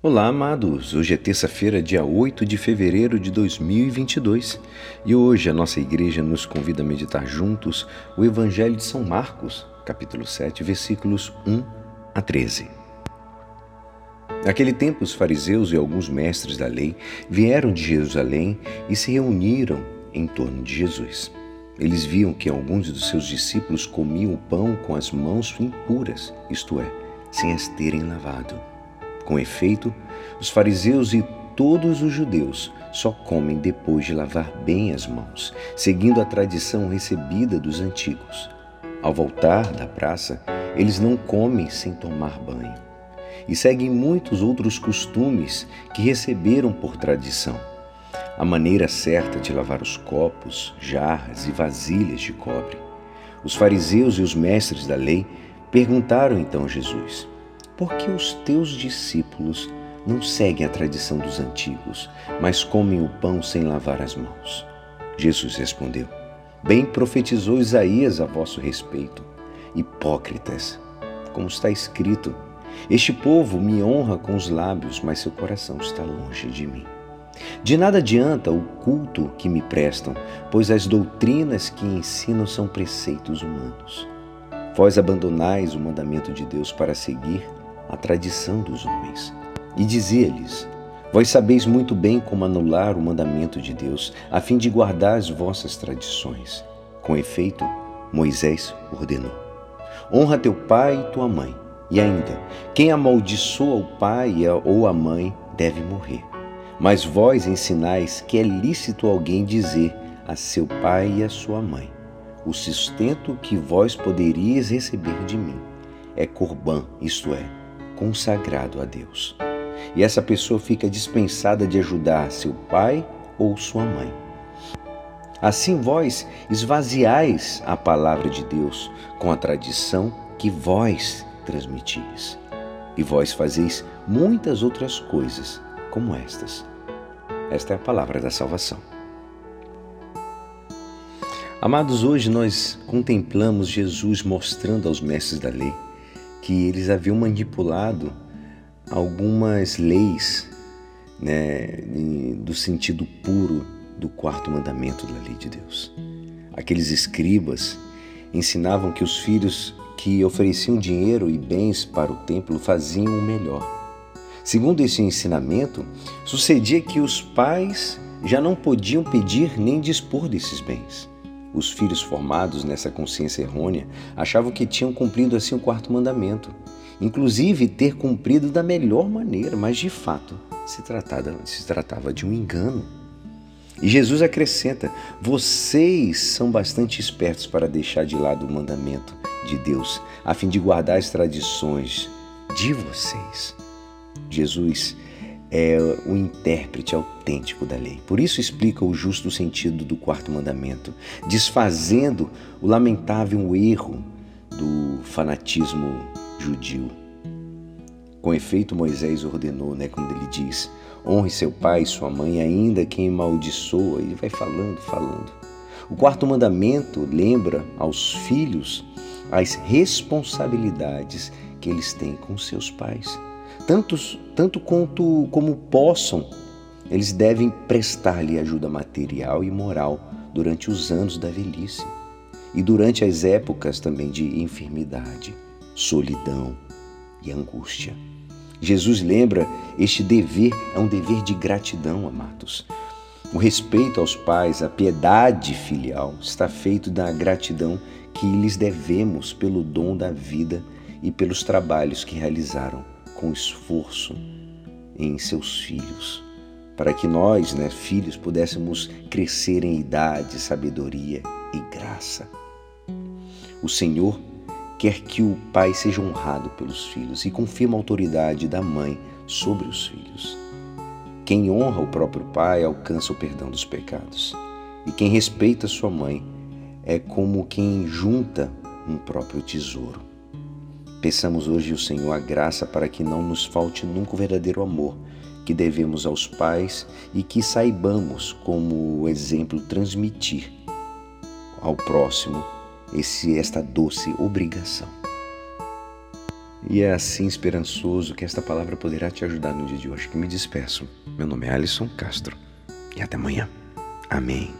Olá, amados! Hoje é terça-feira, dia 8 de fevereiro de 2022 e hoje a nossa igreja nos convida a meditar juntos o Evangelho de São Marcos, capítulo 7, versículos 1 a 13. Naquele tempo, os fariseus e alguns mestres da lei vieram de Jerusalém e se reuniram em torno de Jesus. Eles viam que alguns dos seus discípulos comiam o pão com as mãos impuras, isto é, sem as terem lavado. Com efeito, os fariseus e todos os judeus só comem depois de lavar bem as mãos, seguindo a tradição recebida dos antigos. Ao voltar da praça, eles não comem sem tomar banho e seguem muitos outros costumes que receberam por tradição. A maneira certa de lavar os copos, jarras e vasilhas de cobre. Os fariseus e os mestres da lei perguntaram então a Jesus: por que os teus discípulos não seguem a tradição dos antigos, mas comem o pão sem lavar as mãos? Jesus respondeu: Bem profetizou Isaías a vosso respeito. Hipócritas, como está escrito: Este povo me honra com os lábios, mas seu coração está longe de mim. De nada adianta o culto que me prestam, pois as doutrinas que ensinam são preceitos humanos. Vós abandonais o mandamento de Deus para seguir a tradição dos homens. E dizia-lhes: Vós sabeis muito bem como anular o mandamento de Deus, a fim de guardar as vossas tradições. Com efeito, Moisés ordenou: Honra teu pai e tua mãe. E ainda, quem amaldiçoa o pai ou a mãe deve morrer. Mas vós ensinais que é lícito alguém dizer a seu pai e a sua mãe: O sustento que vós poderíeis receber de mim é corbã, isto é, consagrado a Deus. E essa pessoa fica dispensada de ajudar seu pai ou sua mãe. Assim vós esvaziais a palavra de Deus com a tradição que vós transmitis. E vós fazeis muitas outras coisas como estas. Esta é a palavra da salvação. Amados, hoje nós contemplamos Jesus mostrando aos mestres da lei que eles haviam manipulado algumas leis né, do sentido puro do quarto mandamento da lei de Deus. Aqueles escribas ensinavam que os filhos que ofereciam dinheiro e bens para o templo faziam o melhor. Segundo esse ensinamento, sucedia que os pais já não podiam pedir nem dispor desses bens. Os filhos formados nessa consciência errônea achavam que tinham cumprido assim o quarto mandamento, inclusive ter cumprido da melhor maneira, mas de fato se tratava, se tratava de um engano. E Jesus acrescenta: vocês são bastante espertos para deixar de lado o mandamento de Deus, a fim de guardar as tradições de vocês. Jesus é o intérprete autêntico da lei. Por isso explica o justo sentido do quarto mandamento, desfazendo o lamentável erro do fanatismo judio. Com efeito, Moisés ordenou, né, quando ele diz: honre seu pai e sua mãe, ainda quem amaldiçoa. Ele vai falando, falando. O quarto mandamento lembra aos filhos as responsabilidades que eles têm com seus pais tantos, tanto quanto como possam, eles devem prestar-lhe ajuda material e moral durante os anos da velhice e durante as épocas também de enfermidade, solidão e angústia. Jesus lembra este dever é um dever de gratidão, amados. O respeito aos pais, a piedade filial está feito da gratidão que lhes devemos pelo dom da vida e pelos trabalhos que realizaram com esforço em seus filhos, para que nós, né, filhos, pudéssemos crescer em idade, sabedoria e graça. O Senhor quer que o pai seja honrado pelos filhos e confirma a autoridade da mãe sobre os filhos. Quem honra o próprio pai alcança o perdão dos pecados, e quem respeita sua mãe é como quem junta um próprio tesouro. Peçamos hoje o Senhor a graça para que não nos falte nunca o verdadeiro amor que devemos aos pais e que saibamos, como exemplo, transmitir ao próximo esse, esta doce obrigação. E é assim esperançoso que esta palavra poderá te ajudar no dia de hoje. Que me despeço. Meu nome é Alisson Castro e até amanhã. Amém.